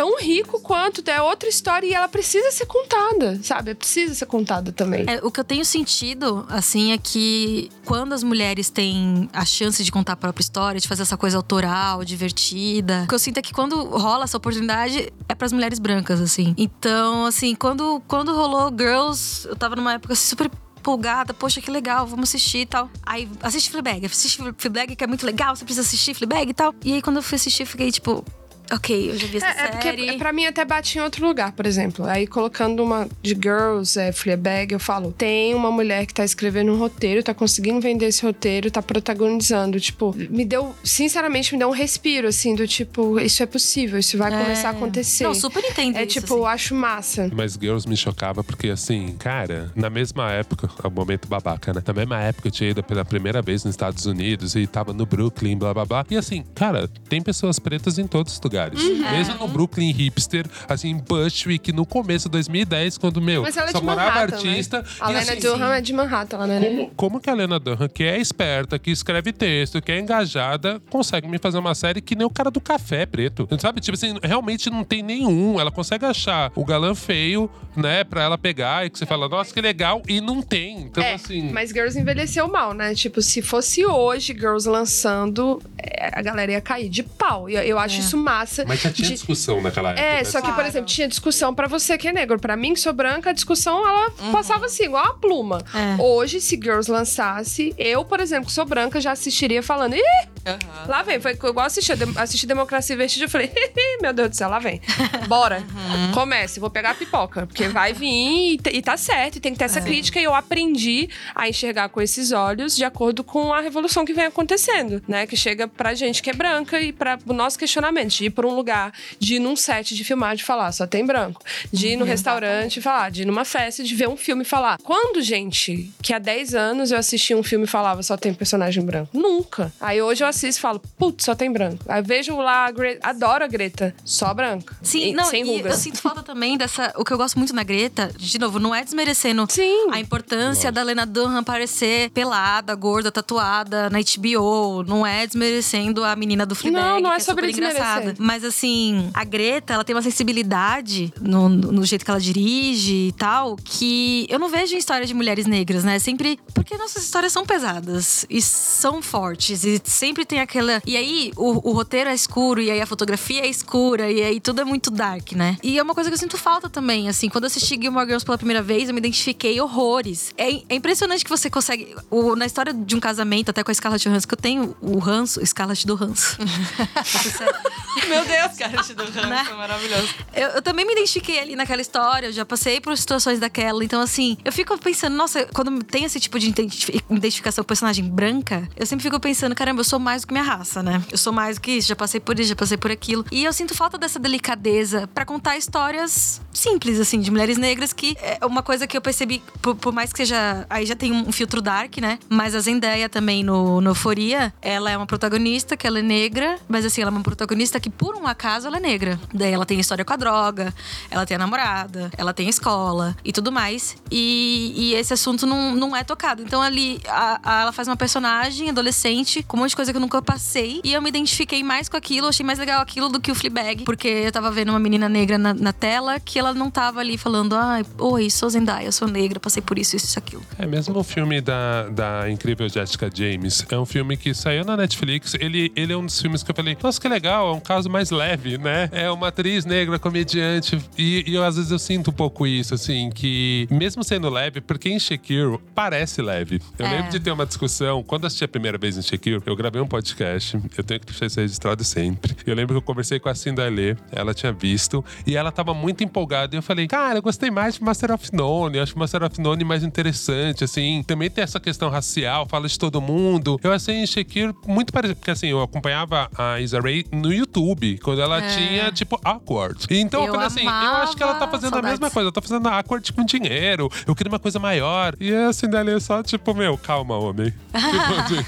tão rico quanto, é outra história e ela precisa ser contada, sabe? Precisa ser contada também. É, o que eu tenho sentido, assim, é que quando as mulheres têm a chance de contar a própria história, de fazer essa coisa autoral, divertida, o que eu sinto é que quando rola essa oportunidade é pras mulheres brancas, assim. Então, assim, quando, quando rolou Girls, eu tava numa época assim, super empolgada, poxa, que legal, vamos assistir e tal. Aí, assiste Fleabag, assiste Fleabag, que é muito legal, você precisa assistir Fleabag e tal. E aí, quando eu fui assistir, fiquei tipo, ok, eu já vi essa É, é porque série. pra mim até bate em outro lugar, por exemplo. Aí colocando uma de Girls, é, Fleabag, eu falo, tem uma mulher que tá escrevendo um roteiro, tá conseguindo vender esse roteiro, tá protagonizando. Tipo, me deu, sinceramente, me deu um respiro, assim, do tipo, isso é possível, isso vai começar a acontecer. Não, super entendo É isso, tipo, assim. eu acho massa. Mas Girls me chocava porque, assim, cara, na mesma época, é o momento babaca, né? Na mesma época eu tinha ido pela primeira vez nos Estados Unidos e tava no Brooklyn, blá blá blá. E assim, cara, tem pessoas pretas em todos os lugares. Uhum. Mesmo no Brooklyn hipster, assim, Bushwick, no começo de 2010, quando, meu, Mas ela é só de morava Manhattan, artista. né? A e, Lena assim, Dunham é de Manhattan, ela não é nem- como, como que a Lena Dunham, que é esperta, que escreve texto, que é engajada, consegue me fazer uma série que nem o cara do café preto? Sabe? Tipo assim, realmente não tem nenhum. Ela consegue achar o galã feio, né, pra ela pegar e que você fala, nossa, que legal, e não tem. Então, É, assim. mas Girls envelheceu mal, né? Tipo, se fosse hoje Girls lançando, é, a galera ia cair de pau. E eu, eu acho isso massa. Mas já tinha de- discussão naquela época. É, só que, por Claro. exemplo, tinha discussão pra você que é negro. Pra mim, que sou branca, a discussão, ela Uhum. passava assim, igual uma pluma. É. Hoje, se Girls lançasse, eu, por exemplo, que sou branca, já assistiria falando, ih, Aham. lá vem. Foi igual assistir, assisti Democracia em Vertigem, eu falei, [LAUGHS] meu Deus do céu, lá vem. Bora. Uhum. Comece, vou pegar a pipoca. Porque vai vir e, e tá certo, e tem que ter É. essa crítica. E eu aprendi a enxergar com esses olhos de acordo com a revolução que vem acontecendo, né? Que chega pra gente que é branca e para o nosso questionamento, de ir pra um lugar, de ir num set de filmar, de falar, só tem branco. De ir no restaurante e falar, de ir numa festa, de ver um filme e falar. Quando, gente, que há 10 anos eu assisti um filme e falava, só tem personagem branco? Nunca. Aí hoje eu assisto e falo, putz, só tem branco. Aí vejo lá, a Gre- adoro a Greta, só branca. Sim, E- não, sem e rugas. eu sinto falta também dessa. O que eu gosto muito na Greta, de novo, não é desmerecendo Sim. a importância da Lena Dunham aparecer pelada, gorda, tatuada na HBO. Não é desmerecendo a menina do Fleabag, Não, não é que sobre super engraçada. Mas assim, a Greta, ela tem uma sensibilidade no, no jeito que ela dirige e tal, que eu não vejo em história de mulheres negras, né? Sempre. Porque nossas histórias são pesadas e são fortes. E sempre tem aquela. E aí, o, o roteiro é escuro, e aí a fotografia é escura, e aí tudo é muito dark, né? E é uma coisa que eu sinto falta também, assim. Quando eu assisti Gilmore Girls pela primeira vez, eu me identifiquei horrores. É, é impressionante que você consegue. o- na história de um casamento, até com a Scarlett Johansson, que eu tenho o ranço, Scarlett do ranço. [LAUGHS] Meu Deus, cara, te dou ranço, Né? maravilhoso. Eu, eu também me identifiquei ali naquela história, eu já passei por situações daquela. Então, assim, eu fico pensando, nossa, quando tem esse tipo de identifi- identificação com personagem branca, eu sempre fico pensando, caramba, eu sou mais do que minha raça, né? Eu sou mais do que isso, já passei por isso, já passei por aquilo. E eu sinto falta dessa delicadeza pra contar histórias simples, assim, de mulheres negras, que é uma coisa que eu percebi, por, por mais que seja. Aí já tem um filtro dark, né? Mas a Zendaya também no, no Euforia, ela é uma protagonista que ela é negra, mas assim, ela é uma protagonista que por um acaso ela é negra. Daí ela tem história com a droga, ela tem a namorada, ela tem a escola e tudo mais. E, e esse assunto não, não é tocado. Então ali a- a- ela faz uma personagem adolescente com um monte de coisa que eu nunca passei. E eu me identifiquei mais com aquilo, achei mais legal aquilo do que o Fleabag. Porque eu tava vendo uma menina negra na, na tela que ela não tava ali falando, ai, oi, sou Zendaya, eu sou negra, passei por isso, isso, isso, aquilo. É mesmo o filme da, da incrível Jessica James. É um filme que saiu na Netflix. Ele, ele é um dos filmes que eu falei, nossa, que legal. É um caso mais leve, né? É uma atriz negra, comediante. E, e eu, às vezes eu sinto um pouco isso, assim, que mesmo sendo leve, porque Insecure parece leve. Eu É. lembro de ter uma discussão, quando assisti a primeira vez Insecure, eu gravei um podcast, eu tenho que deixar isso registrado sempre. Eu lembro que eu conversei com a Cindalê, ela tinha visto, e ela tava muito empolgada. E eu falei, cara, eu gostei mais de Master of None, eu acho Master of None mais interessante, assim. Também tem essa questão racial, fala de todo mundo. Eu achei Insecure muito parecido, porque assim, eu acompanhava a Isa Rae no YouTube, quando ela tinha, tipo, Awkward. Então eu, Eu falei assim, eu acho que ela tá fazendo a mesma saudades. coisa, eu tô fazendo Awkward com dinheiro, eu queria uma coisa maior. E a Cinderela é só, tipo, meu, calma, homem. [LAUGHS] Tipo, assim,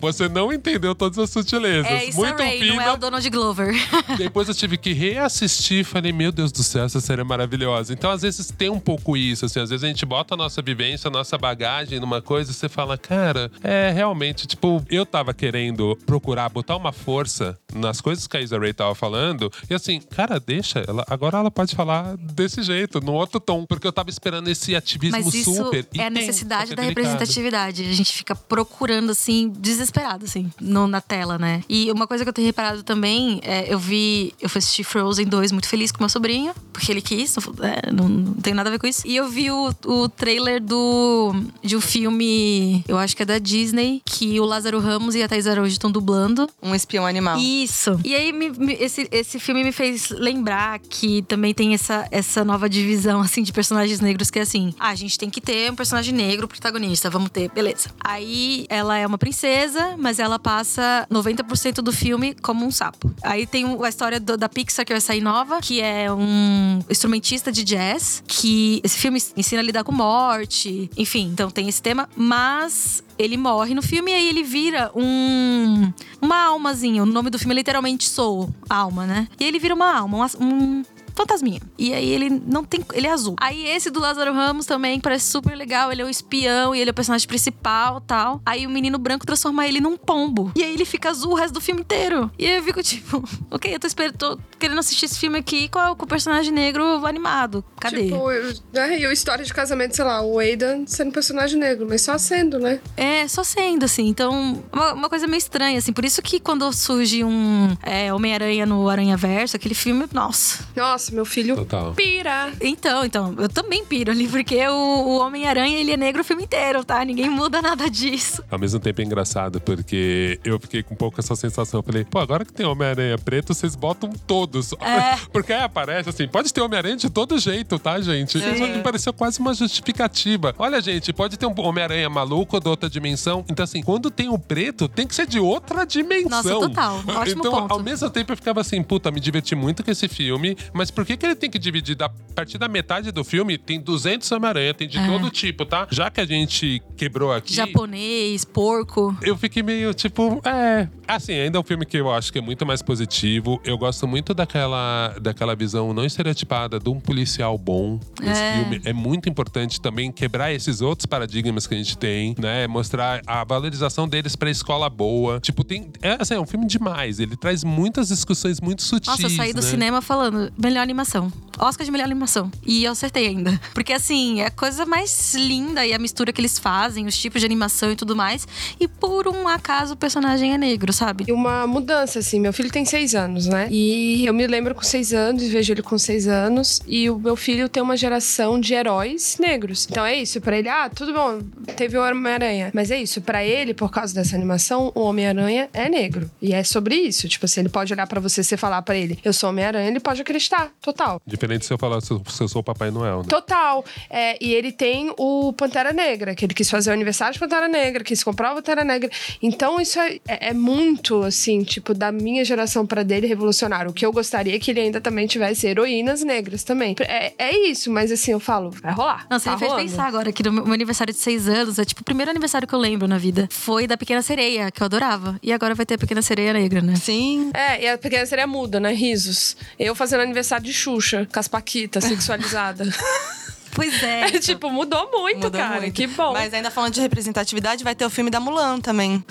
você não entendeu todas as sutilezas. É Issa muito Rae, fina. não é o Donald Glover. [LAUGHS] Depois eu tive que reassistir e falei, meu Deus do céu, essa série é maravilhosa. Então, às vezes, tem um pouco isso, assim, às vezes a gente bota a nossa vivência, a nossa bagagem numa coisa e você fala, cara, é realmente, tipo, eu tava querendo procurar botar uma força nas coisas que a Isa Ray tava falando, e assim, cara, deixa, ela, agora ela pode falar desse jeito, no outro tom, porque eu tava esperando esse ativismo Mas isso super. é a necessidade da é delicado. representatividade. A gente fica procurando, assim, desesperado, assim, no- na tela, né? E uma coisa que eu tenho reparado também, é, eu vi. Eu fui assistir Frozen 2 muito feliz com meu sobrinho, porque ele quis, não, é, não, não tem nada a ver com isso. E eu vi o, o trailer do. de um filme, eu acho que é da Disney, que o Lázaro Ramos e a Thais Araújo estão dublando. Um espião animal. Isso. E aí, me- me- esse, esse filme me fez lembrar que também tem essa, essa nova divisão, assim, de personagens negros que é assim: ah, a gente tem que ter um personagem negro protagonista, vamos ter, beleza. Aí ela é uma princesa, mas ela passa 90% do filme como um sapo. Aí tem a história do- da Pixar que vai sair nova, que é um instrumentista de jazz, que esse filme ensina a lidar com morte, enfim, então tem esse tema, mas ele morre no filme e aí ele vira um uma almazinha. O nome do filme é literalmente Soul, alma, né? E ele vira uma alma, um, um fantasminha. E aí ele não tem. Ele é azul. Aí esse do Lázaro Ramos também parece super legal. Ele é o espião e ele é o personagem principal tal. Aí o menino branco transforma ele num pombo. E aí ele fica azul o resto do filme inteiro. E aí eu fico [LAUGHS] tipo, ok, eu tô esperando, tô querendo assistir esse filme aqui com, com o personagem negro animado. Cadê? Tipo, eu- né, e o história de casamento, sei lá, o Aidan sendo personagem negro, mas só sendo, né? É, só sendo, assim. Então, uma, uma coisa meio estranha, assim. Por isso que quando surge um é, Homem-Aranha no Aranha Verso, aquele filme, nossa. Nossa, meu filho Total. pira. Então, então, eu também piro ali, porque o, o Homem-Aranha, ele é negro o filme inteiro, tá? Ninguém muda nada disso. Ao mesmo tempo é engraçado, porque eu fiquei com um pouco essa sensação. Eu falei, pô, agora que tem Homem-Aranha preto, vocês botam todos. É. [LAUGHS] Porque aí aparece assim, pode ter Homem-Aranha de todo jeito, tá, gente? Isso me pareceu quase uma justificativa. Olha, gente, pode ter um Homem-Aranha maluco ou de outra dimensão. Então, assim, quando tem o preto, tem que ser de outra dimensão. Nossa, total. [LAUGHS] Ótimo então, ponto. ao mesmo tempo, eu ficava assim, puta, me diverti muito com esse filme, mas por que, que ele tem que dividir? Da, a partir da metade do filme, tem 200 Homem-Aranha, tem de todo tipo, tá? Já que a gente quebrou aqui. Japonês, porco. Eu fiquei meio tipo, é. Assim, ainda é um filme que eu acho que é muito mais positivo. Eu gosto muito daquela, daquela visão não estereotipada de um policial bom nesse É. filme. É muito importante também quebrar esses outros paradigmas que a gente tem, né? Mostrar a valorização deles pra escola boa. Tipo, tem. É, assim, é um filme demais. Ele traz muitas discussões muito sutis. Nossa, eu saí do né? cinema falando, melhor animação. Oscar de melhor animação. E eu acertei ainda. [LAUGHS] Porque, assim, é a coisa mais linda e a mistura que eles fazem, os tipos de animação e tudo mais. E por um acaso o personagem é negro, sabe? E uma mudança, assim. Meu filho tem seis anos, né? E eu me lembro com seis anos, vejo ele com seis anos. E o meu filho tem uma geração de heróis negros. Então é isso, pra ele, ah, tudo bom, teve o Homem-Aranha. Mas é isso, pra ele, por causa dessa animação, o Homem-Aranha é negro. E é sobre isso. Tipo assim, ele pode olhar pra você e falar pra ele, eu sou Homem-Aranha, ele pode acreditar, total. Diferente se eu falar se eu, sou o Papai Noel, né? Total. É, e ele tem o Pantera Negra, que ele quis fazer o aniversário de Pantera Negra, quis comprar o Pantera Negra. Então, isso é, é- é muito, assim, tipo, da minha geração pra dele revolucionário. O que eu gostaria é que ele ainda também tivesse heroínas negras também. É, é isso, mas assim, eu falo, vai rolar. Não, você tá me fez rolando. pensar agora que no meu aniversário de seis anos, é tipo o primeiro aniversário que eu lembro na vida. Foi da Pequena Sereia, que eu adorava. E agora vai ter a Pequena Sereia Negra, né? Sim. É, e a pequena seria muda, né? Risos. Eu fazendo aniversário de Xuxa, com as paquitas, sexualizada. [LAUGHS] Pois é. É, tipo, mudou muito, Mudou cara. muito. Que bom. Mas ainda falando de representatividade, vai ter o filme da Mulan também.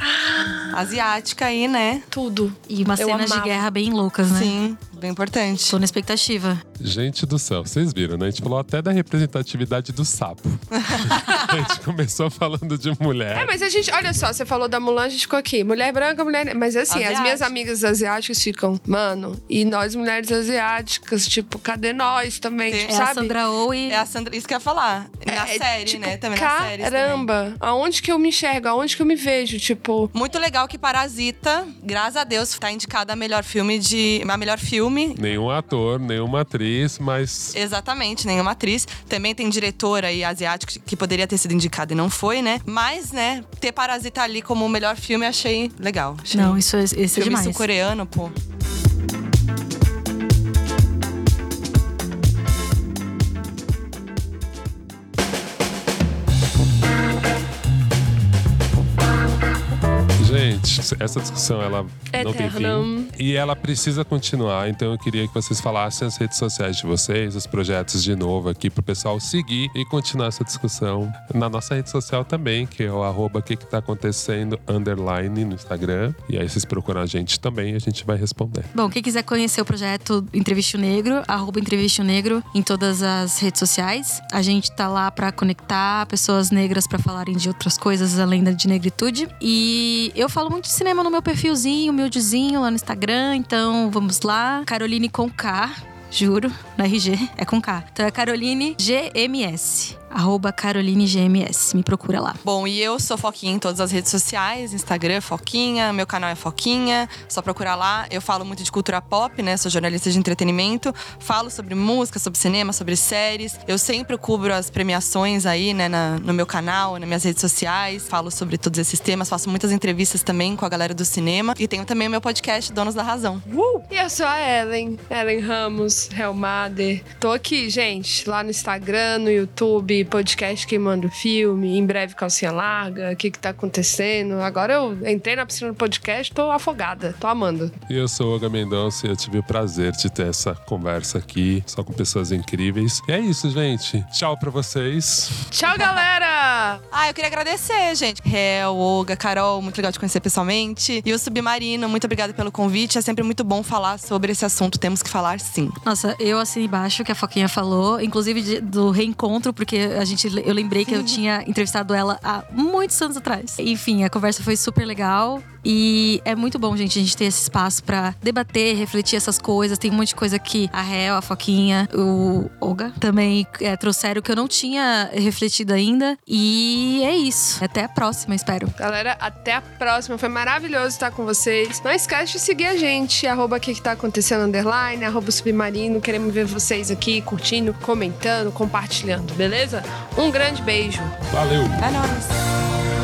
Asiática aí, né? Tudo. E umas Eu cenas de guerra bem loucas, né? Sim, bem importante. Tô na expectativa. Gente do céu, vocês viram, né? A gente falou até da representatividade do sapo. [LAUGHS] A gente começou falando de mulher. É, mas a gente, olha só, você falou da Mulan, a gente ficou aqui. Mulher branca, mulher. Mas assim, as minhas Asiática. amigas asiáticas ficam, mano, e nós mulheres asiáticas, tipo, cadê nós também? Tem- Tipo, É a sabe? Sandra Oh e É a Sandra, isso que eu ia falar. Na É, série, tipo, né? Também na série. Caramba, aonde que eu me enxergo? Aonde que eu me vejo? Tipo, Muito legal que Parasita, graças a Deus, tá indicada a melhor filme de. A melhor filme. Nenhum ator, nenhuma atriz, mas Exatamente, nenhuma atriz. Também tem diretora aí asiática que poderia ter sido indicada e não foi, né? Mas, né, ter Parasita ali como o melhor filme, achei legal. Achei Não, isso, é- isso é filme demais. sul-coreano, pô. Essa discussão ela não tem fim e ela precisa continuar. Então eu queria que vocês falassem as redes sociais de vocês, os projetos de novo aqui pro pessoal seguir e continuar essa discussão na nossa rede social também, que é o arroba que, que tá acontecendo underline no Instagram. E aí vocês procuram a gente também e a gente vai responder. Bom, quem quiser conhecer o projeto Entrevista Negro, arroba Entrevista Negro em todas as redes sociais. A gente tá lá pra conectar pessoas negras pra falarem de outras coisas além da de negritude. E eu falo muito de cinema no meu perfilzinho, humildezinho lá no Instagram, então vamos lá. Caroline com K. Juro, no RG é com K. Então é Caroline GMS. Arroba Caroline GMS. Me procura lá. Bom, e eu sou Foquinha em todas as redes sociais, Instagram Foquinha, meu canal é Foquinha, só procurar lá. Eu falo muito de cultura pop, né? Sou jornalista de entretenimento, falo sobre música, sobre cinema, sobre séries. Eu sempre cubro as premiações aí, né, na- no meu canal, nas minhas redes sociais, falo sobre todos esses temas, faço muitas entrevistas também com a galera do cinema e tenho também o meu podcast Donos da Razão. E eu sou a Ellen, Ellen Ramos, Helmader. Tô aqui, gente, lá no Instagram, no YouTube, podcast Queimando Filme, em breve calcinha larga, o que que tá acontecendo. Agora eu entrei na piscina do podcast, tô afogada, tô amando. E eu sou o Olga Mendonça e eu tive o prazer de ter essa conversa aqui, só com pessoas incríveis. E é isso, gente. Tchau pra vocês. Tchau, galera! [LAUGHS] Ah, eu queria agradecer, gente. Hel, Olga, Carol, muito legal te conhecer pessoalmente. E o Submarino, muito obrigada pelo convite. É sempre muito bom falar sobre esse assunto. Temos que falar sim. Nossa, eu assim embaixo que a Foquinha falou, inclusive de- do reencontro, porque a gente, eu lembrei que eu tinha entrevistado ela há muitos anos atrás. Enfim, a conversa foi super legal. E é muito bom, gente, a gente ter esse espaço pra debater, refletir essas coisas. Tem um monte de coisa que a Hel, a Foquinha, o Olga também é, trouxeram que eu não tinha refletido ainda. E é isso. Até a próxima, espero. Galera, até a próxima. Foi maravilhoso estar com vocês. Não esquece de seguir a gente, arroba que tá acontecendo, underline, arroba submarino. Queremos ver vocês aqui curtindo, comentando, compartilhando, beleza? Um grande beijo. Valeu. É nóis.